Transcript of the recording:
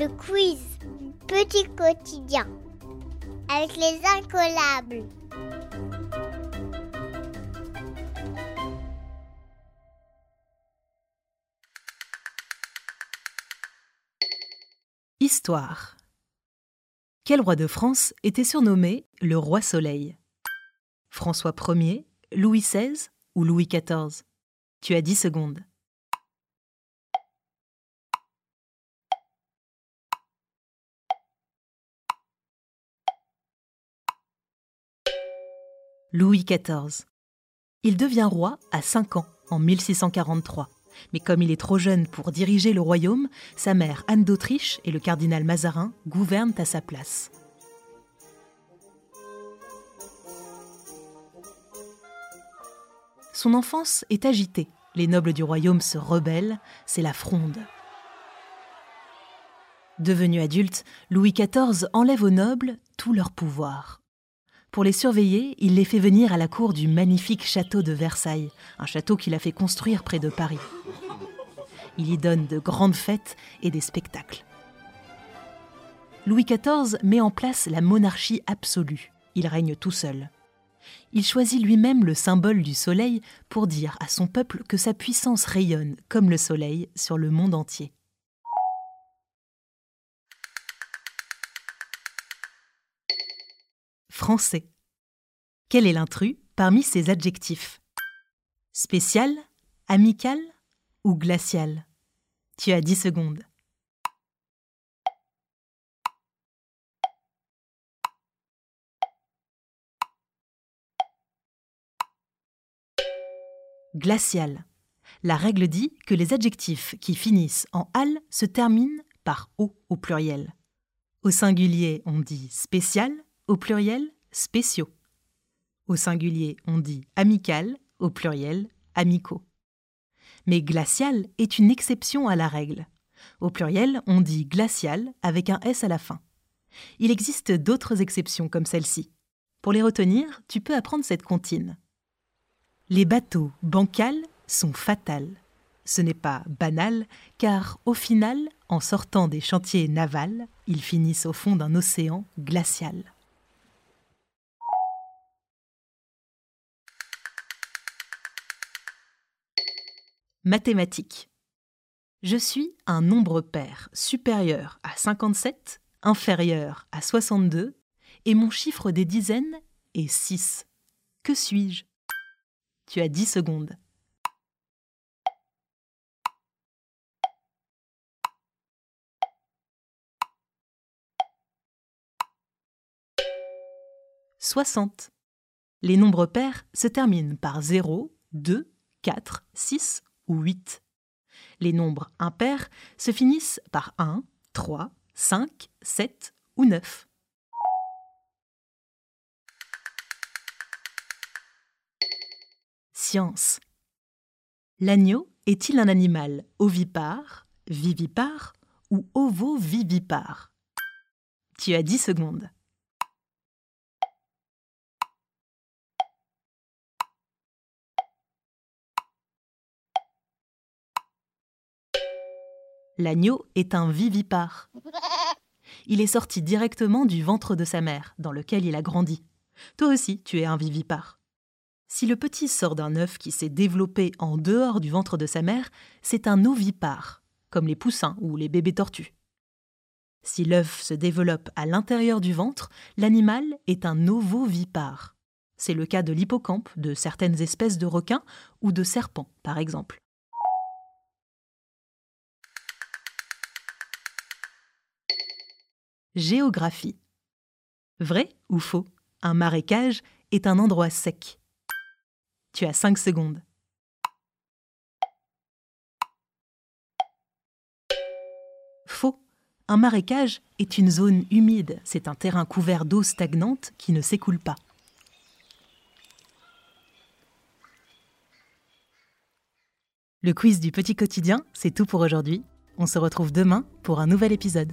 Le quiz Petit quotidien avec les incollables. Histoire. Quel roi de France était surnommé le roi Soleil? François Ier, Louis XVI ou Louis XIV Tu as 10 secondes. Louis XIV. Il devient roi à 5 ans, en 1643. Mais comme il est trop jeune pour diriger le royaume, sa mère Anne d'Autriche et le cardinal Mazarin gouvernent à sa place. Son enfance est agitée. Les nobles du royaume se rebellent, c'est la fronde. Devenu adulte, Louis XIV enlève aux nobles tout leur pouvoir. Pour les surveiller, il les fait venir à la cour du magnifique château de Versailles, un château qu'il a fait construire près de Paris. Il y donne de grandes fêtes et des spectacles. Louis XIV met en place la monarchie absolue. Il règne tout seul. Il choisit lui-même le symbole du soleil pour dire à son peuple que sa puissance rayonne comme le soleil sur le monde entier. Français. Quel est l'intrus parmi ces adjectifs? Spécial, amical ou glacial? Tu as 10 secondes. Glacial. La règle dit que les adjectifs qui finissent en al se terminent par o au pluriel. Au singulier, on dit spécial, au pluriel, spéciaux. Au singulier, on dit amical, au pluriel, amicaux. Mais glacial est une exception à la règle. Au pluriel, on dit glacial avec un S à la fin. Il existe d'autres exceptions comme celle-ci. Pour les retenir, tu peux apprendre cette comptine. Les bateaux bancals sont fatals. Ce n'est pas banal, car au final, en sortant des chantiers navals, ils finissent au fond d'un océan glacial. Mathématiques. Je suis un nombre pair supérieur à 57, inférieur à 62, et mon chiffre des dizaines est 6. Que suis-je? Tu as 10 secondes. Soixante. Les nombres pairs se terminent par 0, 2, 4, 6 8. Les nombres impairs se finissent par 1, 3, 5, 7 ou 9. Science. L'agneau est-il un animal ovipare, vivipare ou ovovivipare Tu as 10 secondes. L'agneau est un vivipare. Il est sorti directement du ventre de sa mère, dans lequel il a grandi. Toi aussi, tu es un vivipare. Si le petit sort d'un œuf qui s'est développé en dehors du ventre de sa mère, c'est un ovipare, comme les poussins ou les bébés tortues. Si l'œuf se développe à l'intérieur du ventre, l'animal est un ovovipare. C'est le cas de l'hippocampe, de certaines espèces de requins ou de serpents, par exemple. Géographie. Vrai ou faux Un marécage est un endroit sec. Tu as 5 secondes. Faux. Un marécage est une zone humide. C'est un terrain couvert d'eau stagnante qui ne s'écoule pas. Le quiz du petit quotidien, c'est tout pour aujourd'hui. On se retrouve demain pour un nouvel épisode.